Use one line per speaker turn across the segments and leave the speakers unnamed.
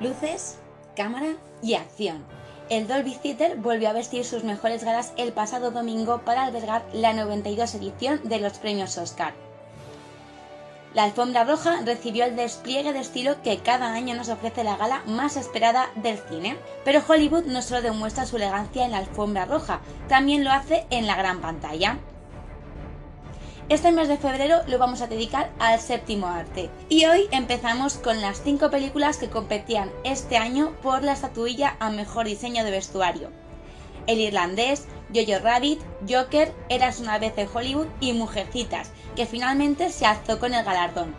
Luces, cámara y acción. El Dolby Theater volvió a vestir sus mejores galas el pasado domingo para albergar la 92 edición de los premios Oscar. La alfombra roja recibió el despliegue de estilo que cada año nos ofrece la gala más esperada del cine. Pero Hollywood no solo demuestra su elegancia en la alfombra roja, también lo hace en la gran pantalla. Este mes de febrero lo vamos a dedicar al séptimo arte. Y hoy empezamos con las 5 películas que competían este año por la estatuilla a mejor diseño de vestuario. El irlandés, Jojo Rabbit, Joker, Eras una vez en Hollywood y Mujercitas, que finalmente se alzó con el galardón.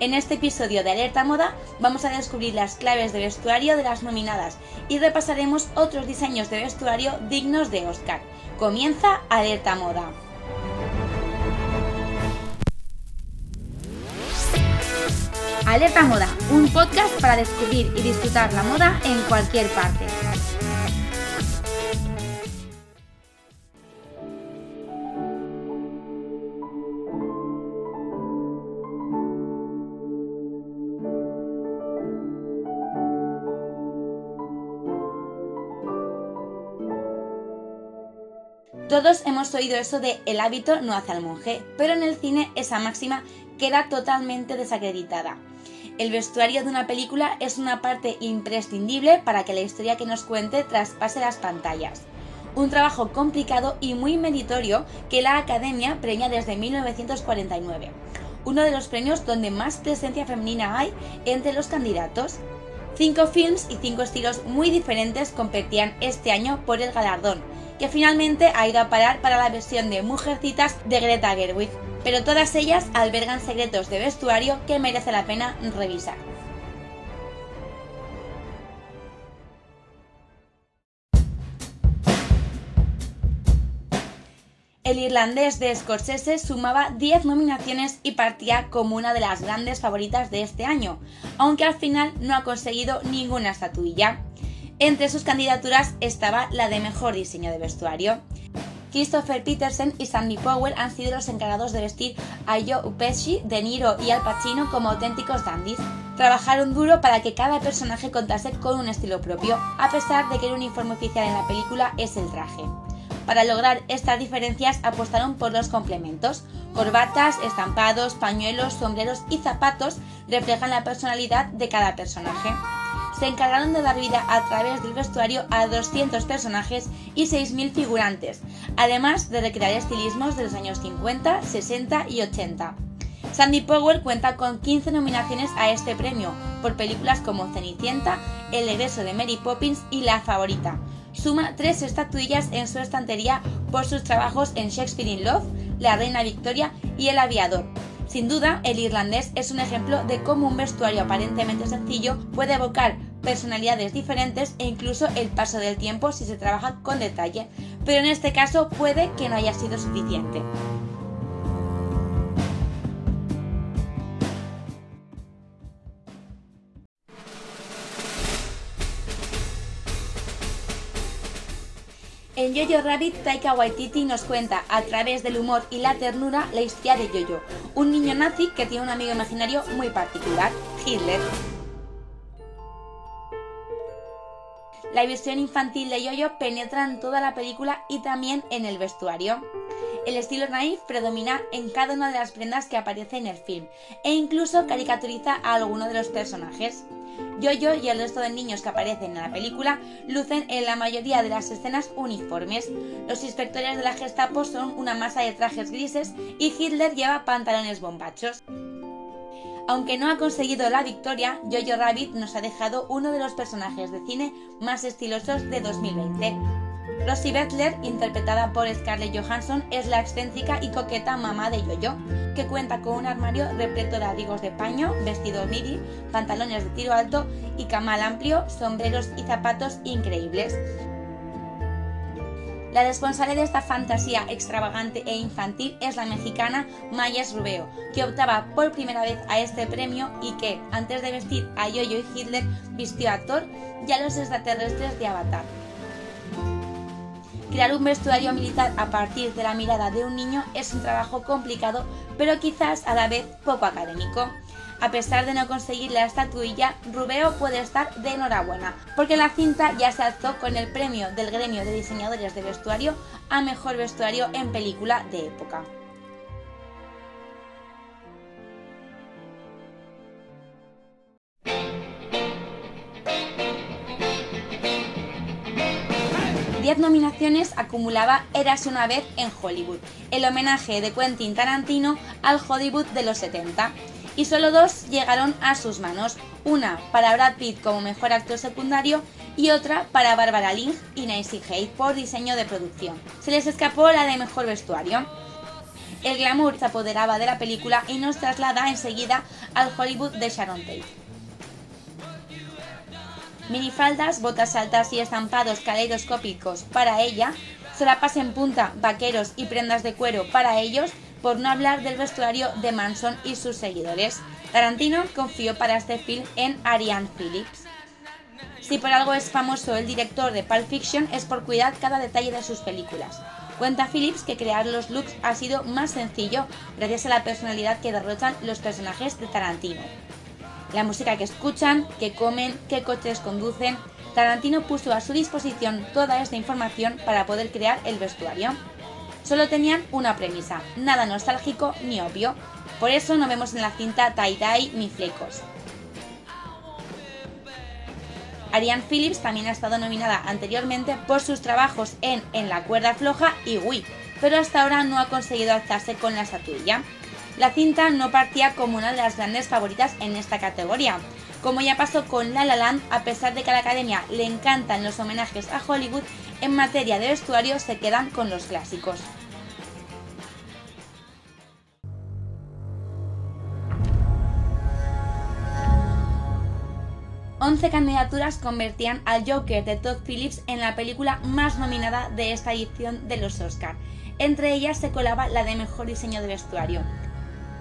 En este episodio de Alerta Moda vamos a descubrir las claves de vestuario de las nominadas y repasaremos otros diseños de vestuario dignos de Oscar. Comienza Alerta Moda. Alerta Moda, un podcast para descubrir y disfrutar la moda en cualquier parte. Todos hemos oído eso de el hábito no hace al monje, pero en el cine esa máxima queda totalmente desacreditada. El vestuario de una película es una parte imprescindible para que la historia que nos cuente traspase las pantallas. Un trabajo complicado y muy meritorio que la Academia premia desde 1949, uno de los premios donde más presencia femenina hay entre los candidatos. Cinco films y cinco estilos muy diferentes competían este año por el galardón, que finalmente ha ido a parar para la versión de Mujercitas de Greta Gerwig, pero todas ellas albergan secretos de vestuario que merece la pena revisar. El irlandés de Scorsese sumaba 10 nominaciones y partía como una de las grandes favoritas de este año, aunque al final no ha conseguido ninguna estatuilla. Entre sus candidaturas estaba la de mejor diseño de vestuario. Christopher Peterson y Sandy Powell han sido los encargados de vestir a Joe Pesci, De Niro y Al Pacino como auténticos dandies. Trabajaron duro para que cada personaje contase con un estilo propio, a pesar de que el uniforme oficial en la película es el traje. Para lograr estas diferencias apostaron por los complementos. Corbatas, estampados, pañuelos, sombreros y zapatos reflejan la personalidad de cada personaje se encargaron de dar vida a través del vestuario a 200 personajes y 6.000 figurantes, además de recrear estilismos de los años 50, 60 y 80. Sandy Powell cuenta con 15 nominaciones a este premio por películas como Cenicienta, El regreso de Mary Poppins y La favorita. Suma tres estatuillas en su estantería por sus trabajos en Shakespeare in Love, La reina Victoria y El aviador, sin duda, el irlandés es un ejemplo de cómo un vestuario aparentemente sencillo puede evocar personalidades diferentes e incluso el paso del tiempo si se trabaja con detalle, pero en este caso puede que no haya sido suficiente. En Jojo Rabbit, Taika Waititi nos cuenta, a través del humor y la ternura, la historia de Jojo, un niño nazi que tiene un amigo imaginario muy particular, Hitler. La visión infantil de Yoyo penetra en toda la película y también en el vestuario. El estilo naif predomina en cada una de las prendas que aparece en el film e incluso caricaturiza a alguno de los personajes. Yoyo y el resto de niños que aparecen en la película lucen en la mayoría de las escenas uniformes. Los inspectores de la Gestapo son una masa de trajes grises y Hitler lleva pantalones bombachos. Aunque no ha conseguido la victoria, Jojo Rabbit nos ha dejado uno de los personajes de cine más estilosos de 2020. Rosie Bettler, interpretada por Scarlett Johansson, es la excéntrica y coqueta mamá de Jojo, que cuenta con un armario repleto de abrigos de paño, vestidos midi, pantalones de tiro alto y camal amplio, sombreros y zapatos increíbles. La responsable de esta fantasía extravagante e infantil es la mexicana Mayes Rubeo, que optaba por primera vez a este premio y que, antes de vestir a Yoyo y Hitler, vistió a Thor y a los extraterrestres de Avatar. Crear un vestuario militar a partir de la mirada de un niño es un trabajo complicado, pero quizás a la vez poco académico. A pesar de no conseguir la estatuilla, Rubeo puede estar de enhorabuena, porque la cinta ya se alzó con el premio del gremio de diseñadores de vestuario a mejor vestuario en película de época. Diez nominaciones acumulaba Eras una vez en Hollywood, el homenaje de Quentin Tarantino al Hollywood de los 70 y solo dos llegaron a sus manos, una para Brad Pitt como mejor actor secundario y otra para Barbara Lynch y Nancy Hayes por diseño de producción. Se les escapó la de mejor vestuario. El glamour se apoderaba de la película y nos traslada enseguida al Hollywood de Sharon Tate. Minifaldas, botas altas y estampados caleidoscópicos para ella, solapas en punta, vaqueros y prendas de cuero para ellos, por no hablar del vestuario de Manson y sus seguidores. Tarantino confió para este film en Ariane Phillips. Si por algo es famoso el director de Pulp Fiction es por cuidar cada detalle de sus películas. Cuenta Phillips que crear los looks ha sido más sencillo gracias a la personalidad que derrochan los personajes de Tarantino. La música que escuchan, que comen, qué coches conducen, Tarantino puso a su disposición toda esta información para poder crear el vestuario. Solo tenían una premisa, nada nostálgico ni obvio, por eso no vemos en la cinta tie-dye ni flecos. Ariane Phillips también ha estado nominada anteriormente por sus trabajos en En la cuerda floja y Wii, pero hasta ahora no ha conseguido alzarse con la estatuilla. La cinta no partía como una de las grandes favoritas en esta categoría, como ya pasó con La La Land, a pesar de que a la academia le encantan los homenajes a Hollywood, en materia de vestuario se quedan con los clásicos. Once candidaturas convertían al Joker de Todd Phillips en la película más nominada de esta edición de los Oscar. Entre ellas se colaba la de mejor diseño de vestuario.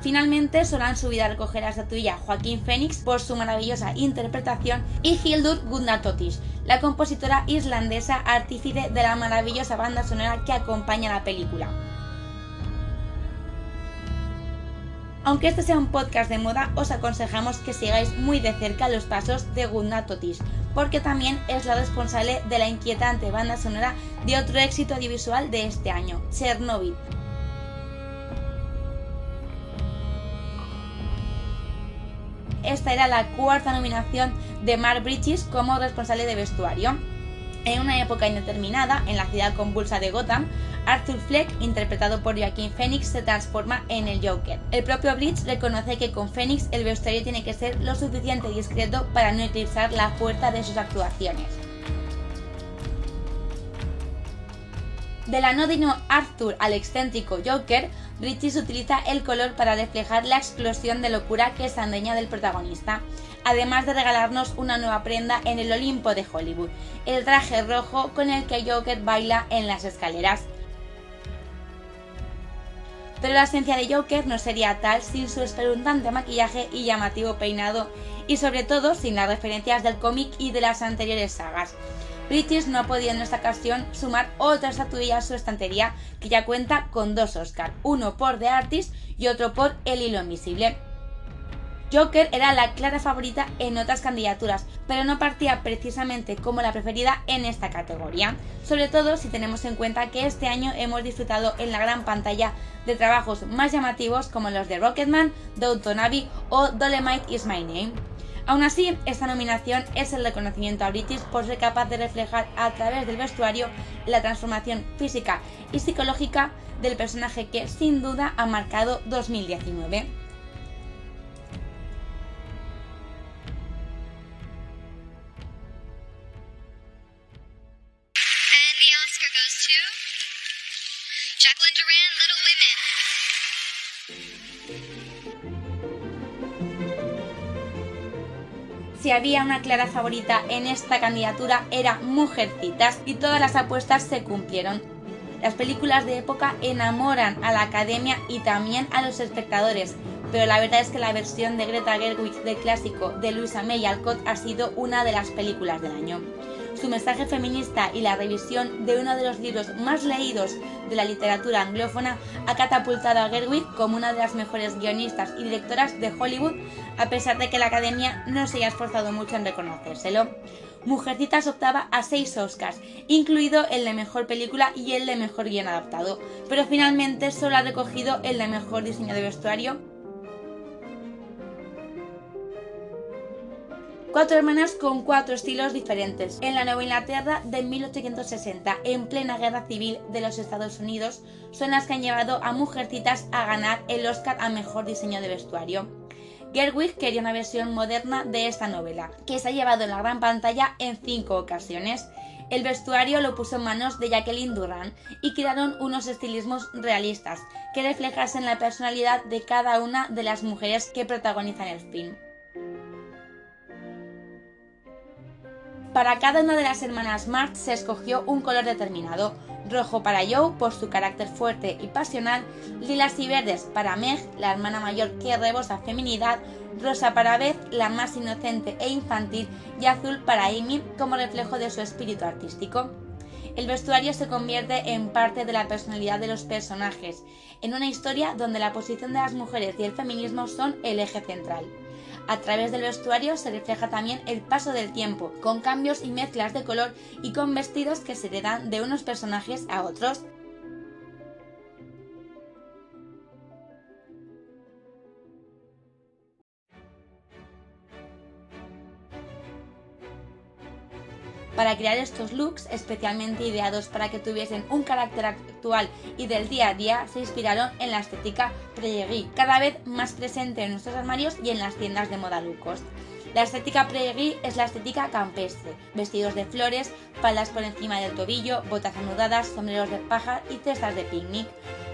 Finalmente solo han subido a recoger la estatuilla Joaquín Phoenix por su maravillosa interpretación y Hildur Gunnartóttir, la compositora islandesa artífice de la maravillosa banda sonora que acompaña la película. Aunque este sea un podcast de moda, os aconsejamos que sigáis muy de cerca los pasos de Gunnartóttir, porque también es la responsable de la inquietante banda sonora de otro éxito audiovisual de este año, Chernobyl, esta era la cuarta nominación de Mark Bridges como responsable de vestuario. En una época indeterminada, en la ciudad convulsa de Gotham, Arthur Fleck, interpretado por Joaquin Phoenix, se transforma en el Joker. El propio Bridges reconoce que con Phoenix el vestuario tiene que ser lo suficiente discreto para no eclipsar la fuerza de sus actuaciones. Del anódino Arthur al excéntrico Joker, Bridges utiliza el color para reflejar la explosión de locura que es andeña del protagonista, además de regalarnos una nueva prenda en el Olimpo de Hollywood, el traje rojo con el que Joker baila en las escaleras. Pero la esencia de Joker no sería tal sin su espeluznante maquillaje y llamativo peinado, y sobre todo sin las referencias del cómic y de las anteriores sagas. British no ha podido en esta ocasión sumar otra estatuilla a su estantería que ya cuenta con dos Oscar, uno por The Artist y otro por El Hilo Invisible. Joker era la clara favorita en otras candidaturas, pero no partía precisamente como la preferida en esta categoría, sobre todo si tenemos en cuenta que este año hemos disfrutado en la gran pantalla de trabajos más llamativos como los de Rocketman, Downton Abbey o Dolemite is My Name. Aún así, esta nominación es el reconocimiento a British por ser capaz de reflejar a través del vestuario la transformación física y psicológica del personaje que sin duda ha marcado 2019. Había una clara favorita en esta candidatura era Mujercitas y todas las apuestas se cumplieron. Las películas de época enamoran a la academia y también a los espectadores, pero la verdad es que la versión de Greta Gerwig del clásico de Luisa May Alcott ha sido una de las películas del año. Su mensaje feminista y la revisión de uno de los libros más leídos de la literatura anglófona ha catapultado a Gerwig como una de las mejores guionistas y directoras de Hollywood, a pesar de que la academia no se haya esforzado mucho en reconocérselo. Mujercitas optaba a seis Oscars, incluido el de mejor película y el de mejor guion adaptado, pero finalmente solo ha recogido el de mejor diseño de vestuario Cuatro hermanas con cuatro estilos diferentes. En la Nueva Inglaterra de 1860, en plena guerra civil de los Estados Unidos, son las que han llevado a Mujercitas a ganar el Oscar a Mejor Diseño de Vestuario. Gerwig quería una versión moderna de esta novela, que se ha llevado en la gran pantalla en cinco ocasiones. El vestuario lo puso en manos de Jacqueline Duran y crearon unos estilismos realistas que reflejasen la personalidad de cada una de las mujeres que protagonizan el film. Para cada una de las hermanas March se escogió un color determinado. Rojo para Joe por su carácter fuerte y pasional, lilas y verdes para Meg, la hermana mayor que rebosa feminidad, rosa para Beth, la más inocente e infantil, y azul para Amy como reflejo de su espíritu artístico. El vestuario se convierte en parte de la personalidad de los personajes, en una historia donde la posición de las mujeres y el feminismo son el eje central. A través del vestuario se refleja también el paso del tiempo, con cambios y mezclas de color y con vestidos que se heredan de unos personajes a otros. Para crear estos looks, especialmente ideados para que tuviesen un carácter actual y del día a día, se inspiraron en la estética prairie, cada vez más presente en nuestros armarios y en las tiendas de moda low cost. La estética prairie es la estética campestre, vestidos de flores, faldas por encima del tobillo, botas anudadas, sombreros de paja y cestas de picnic.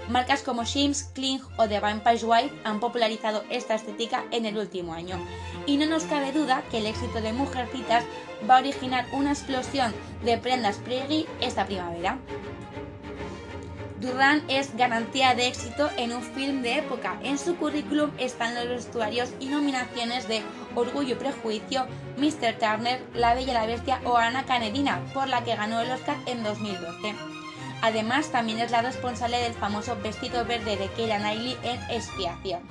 Marcas como Shims, Kling o The Vampire White han popularizado esta estética en el último año. Y no nos cabe duda que el éxito de Mujercitas va a originar una explosión de prendas prairie esta primavera. Durán es garantía de éxito en un film de época. En su currículum están los vestuarios y nominaciones de Orgullo y Prejuicio, Mr. Turner, La Bella y la Bestia o Ana Canedina, por la que ganó el Oscar en 2012. Además, también es la responsable del famoso vestido verde de Keira Knightley en Expiación.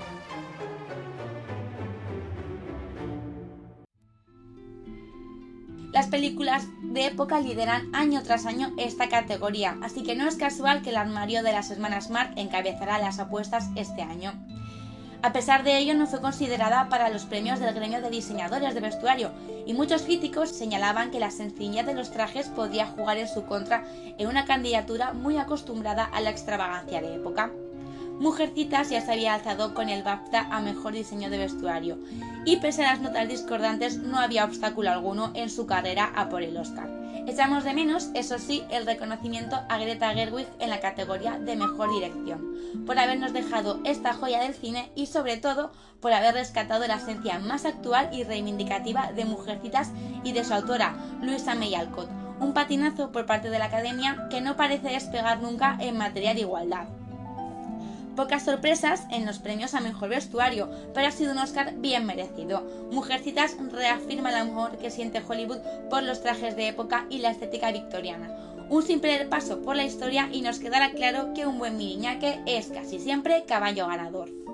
Las películas de época lideran año tras año esta categoría, así que no es casual que el armario de las hermanas Mark encabezará las apuestas este año. A pesar de ello, no fue considerada para los premios del gremio de diseñadores de vestuario, y muchos críticos señalaban que la sencillez de los trajes podía jugar en su contra en una candidatura muy acostumbrada a la extravagancia de época. Mujercitas ya se había alzado con el BAFTA a mejor diseño de vestuario, y pese a las notas discordantes, no había obstáculo alguno en su carrera a por el Oscar. Echamos de menos, eso sí, el reconocimiento a Greta Gerwig en la categoría de mejor dirección, por habernos dejado esta joya del cine y sobre todo por haber rescatado la esencia más actual y reivindicativa de Mujercitas y de su autora, Luisa May Alcott, un patinazo por parte de la academia que no parece despegar nunca en materia de igualdad. Pocas sorpresas en los premios a mejor vestuario, pero ha sido un Oscar bien merecido. Mujercitas reafirma el amor que siente Hollywood por los trajes de época y la estética victoriana. Un simple paso por la historia y nos quedará claro que un buen miriñaque es casi siempre caballo ganador.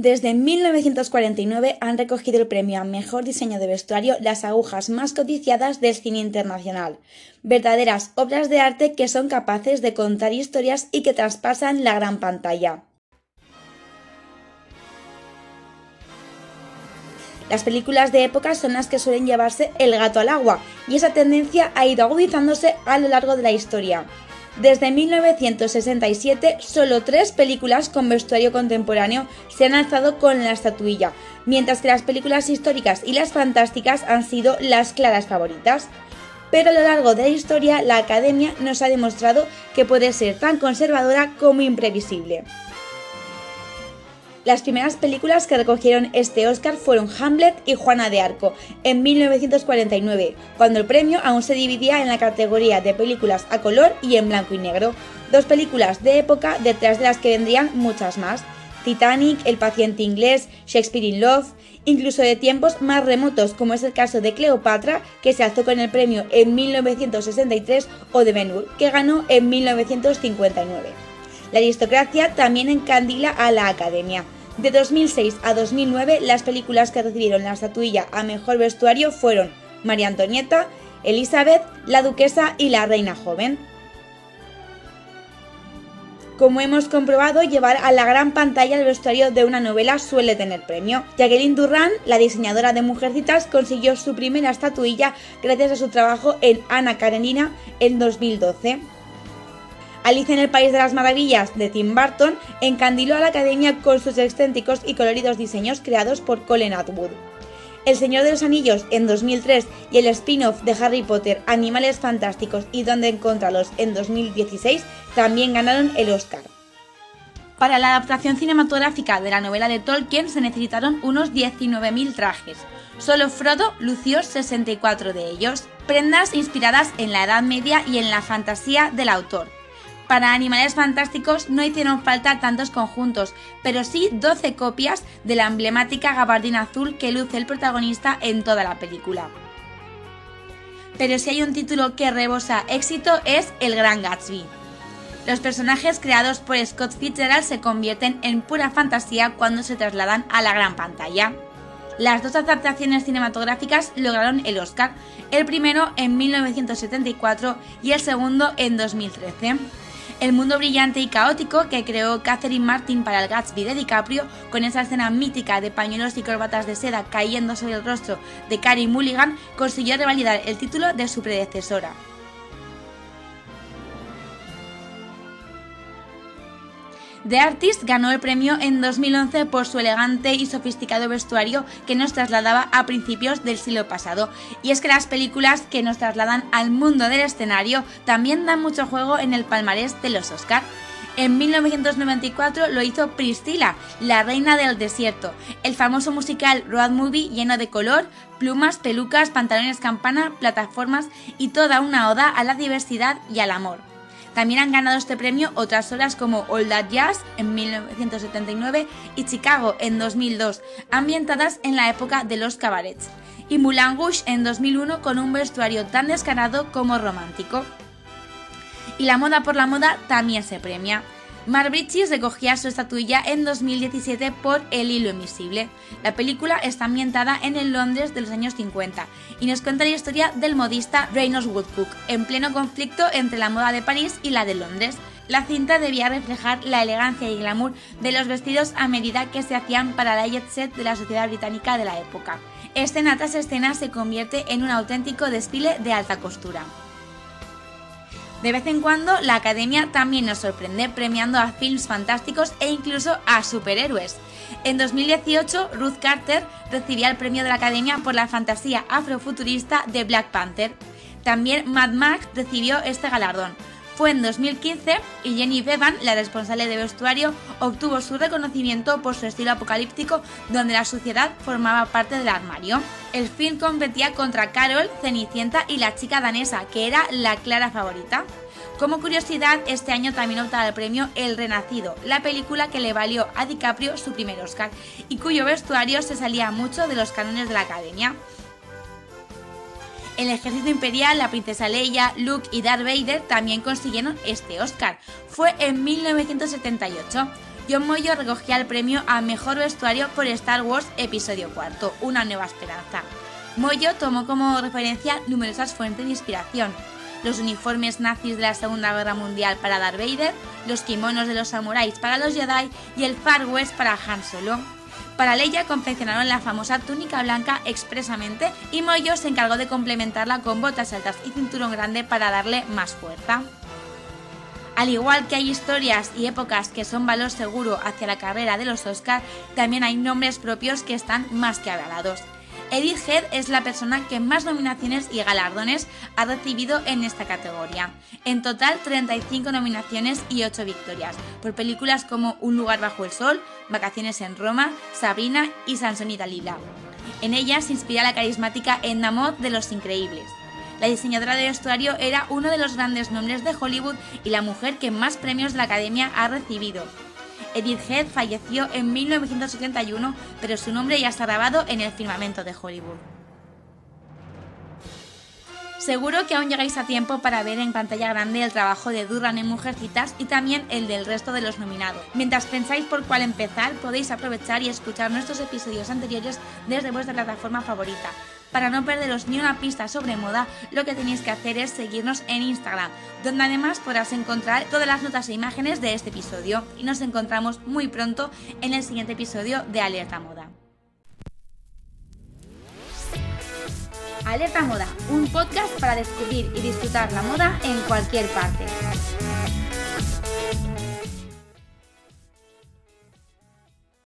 Desde 1949 han recogido el premio a Mejor Diseño de Vestuario las agujas más codiciadas del cine internacional, verdaderas obras de arte que son capaces de contar historias y que traspasan la gran pantalla. Las películas de época son las que suelen llevarse el gato al agua, y esa tendencia ha ido agudizándose a lo largo de la historia. Desde 1967, solo tres películas con vestuario contemporáneo se han alzado con la estatuilla, mientras que las películas históricas y las fantásticas han sido las claras favoritas. Pero a lo largo de la historia, la Academia nos ha demostrado que puede ser tan conservadora como imprevisible. Las primeras películas que recogieron este Oscar fueron Hamlet y Juana de Arco, en 1949, cuando el premio aún se dividía en la categoría de películas a color y en blanco y negro, dos películas de época detrás de las que vendrían muchas más. Titanic, El paciente inglés, Shakespeare in Love, incluso de tiempos más remotos, como es el caso de Cleopatra, que se alzó con el premio en 1963, o de Ben Hur, que ganó en 1959. La aristocracia también encandila a la Academia. De 2006 a 2009, las películas que recibieron la estatuilla a mejor vestuario fueron María Antonieta, Elizabeth, La Duquesa y La Reina Joven. Como hemos comprobado, llevar a la gran pantalla el vestuario de una novela suele tener premio. Jacqueline Durran, la diseñadora de Mujercitas, consiguió su primera estatuilla gracias a su trabajo en Ana Karenina en 2012. Alice en el País de las Maravillas de Tim Burton encandiló a la academia con sus excéntricos y coloridos diseños creados por Colin Atwood. El Señor de los Anillos en 2003 y el spin-off de Harry Potter, Animales Fantásticos y Dónde encontrarlos en 2016 también ganaron el Oscar. Para la adaptación cinematográfica de la novela de Tolkien se necesitaron unos 19.000 trajes. Solo Frodo lució 64 de ellos, prendas inspiradas en la Edad Media y en la fantasía del autor. Para Animales Fantásticos no hicieron falta tantos conjuntos, pero sí 12 copias de la emblemática gabardina azul que luce el protagonista en toda la película. Pero si hay un título que rebosa éxito es El Gran Gatsby. Los personajes creados por Scott Fitzgerald se convierten en pura fantasía cuando se trasladan a la gran pantalla. Las dos adaptaciones cinematográficas lograron el Oscar, el primero en 1974 y el segundo en 2013 el mundo brillante y caótico que creó Catherine Martin para el Gatsby de DiCaprio, con esa escena mítica de pañuelos y corbatas de seda cayendo sobre el rostro de Carey Mulligan, consiguió revalidar el título de su predecesora. The Artist ganó el premio en 2011 por su elegante y sofisticado vestuario que nos trasladaba a principios del siglo pasado. Y es que las películas que nos trasladan al mundo del escenario también dan mucho juego en el palmarés de los Oscar. En 1994 lo hizo Priscilla, la reina del desierto, el famoso musical road movie lleno de color, plumas, pelucas, pantalones campana, plataformas y toda una oda a la diversidad y al amor. También han ganado este premio otras obras como All That Jazz en 1979 y Chicago en 2002, ambientadas en la época de los cabarets, y Moulin Rouge en 2001 con un vestuario tan descarado como romántico. Y la moda por la moda también se premia. Mar recogía su estatuilla en 2017 por El hilo invisible. La película está ambientada en el Londres de los años 50 y nos cuenta la historia del modista Reynolds Woodcook, en pleno conflicto entre la moda de París y la de Londres. La cinta debía reflejar la elegancia y glamour de los vestidos a medida que se hacían para la jet set de la sociedad británica de la época. Escena tras escena se convierte en un auténtico desfile de alta costura. De vez en cuando, la Academia también nos sorprende premiando a films fantásticos e incluso a superhéroes. En 2018, Ruth Carter recibía el premio de la Academia por la fantasía afrofuturista de Black Panther. También Mad Max recibió este galardón. Fue en 2015 y Jenny Bevan, la responsable de vestuario, obtuvo su reconocimiento por su estilo apocalíptico donde la suciedad formaba parte del armario. El film competía contra Carol, Cenicienta y la chica danesa, que era la clara favorita. Como curiosidad, este año también optaba al premio El Renacido, la película que le valió a DiCaprio su primer Oscar y cuyo vestuario se salía mucho de los cánones de la academia. El ejército imperial, la princesa Leia, Luke y Darth Vader también consiguieron este Oscar. Fue en 1978. John Moyo recogía el premio a Mejor Vestuario por Star Wars Episodio IV, Una Nueva Esperanza. Moyo tomó como referencia numerosas fuentes de inspiración. Los uniformes nazis de la Segunda Guerra Mundial para Darth Vader, los kimonos de los samuráis para los Jedi y el Far West para Han Solo. Para Leia confeccionaron la famosa túnica blanca expresamente y Moyo se encargó de complementarla con botas altas y cinturón grande para darle más fuerza. Al igual que hay historias y épocas que son valor seguro hacia la carrera de los Oscar, también hay nombres propios que están más que avalados. Edith Head es la persona que más nominaciones y galardones ha recibido en esta categoría. En total 35 nominaciones y 8 victorias, por películas como Un lugar bajo el sol, Vacaciones en Roma, Sabrina y Sansón y Dalila. En ella se inspira la carismática Edna de Los Increíbles. La diseñadora de vestuario era uno de los grandes nombres de Hollywood y la mujer que más premios de la Academia ha recibido. Edith Head falleció en 1971, pero su nombre ya está grabado en el firmamento de Hollywood. Seguro que aún llegáis a tiempo para ver en pantalla grande el trabajo de Durran en Mujercitas y también el del resto de los nominados. Mientras pensáis por cuál empezar, podéis aprovechar y escuchar nuestros episodios anteriores desde vuestra plataforma favorita. Para no perderos ni una pista sobre moda, lo que tenéis que hacer es seguirnos en Instagram, donde además podrás encontrar todas las notas e imágenes de este episodio. Y nos encontramos muy pronto en el siguiente episodio de Alerta Moda. Alerta Moda, un podcast para descubrir y disfrutar la moda en cualquier parte.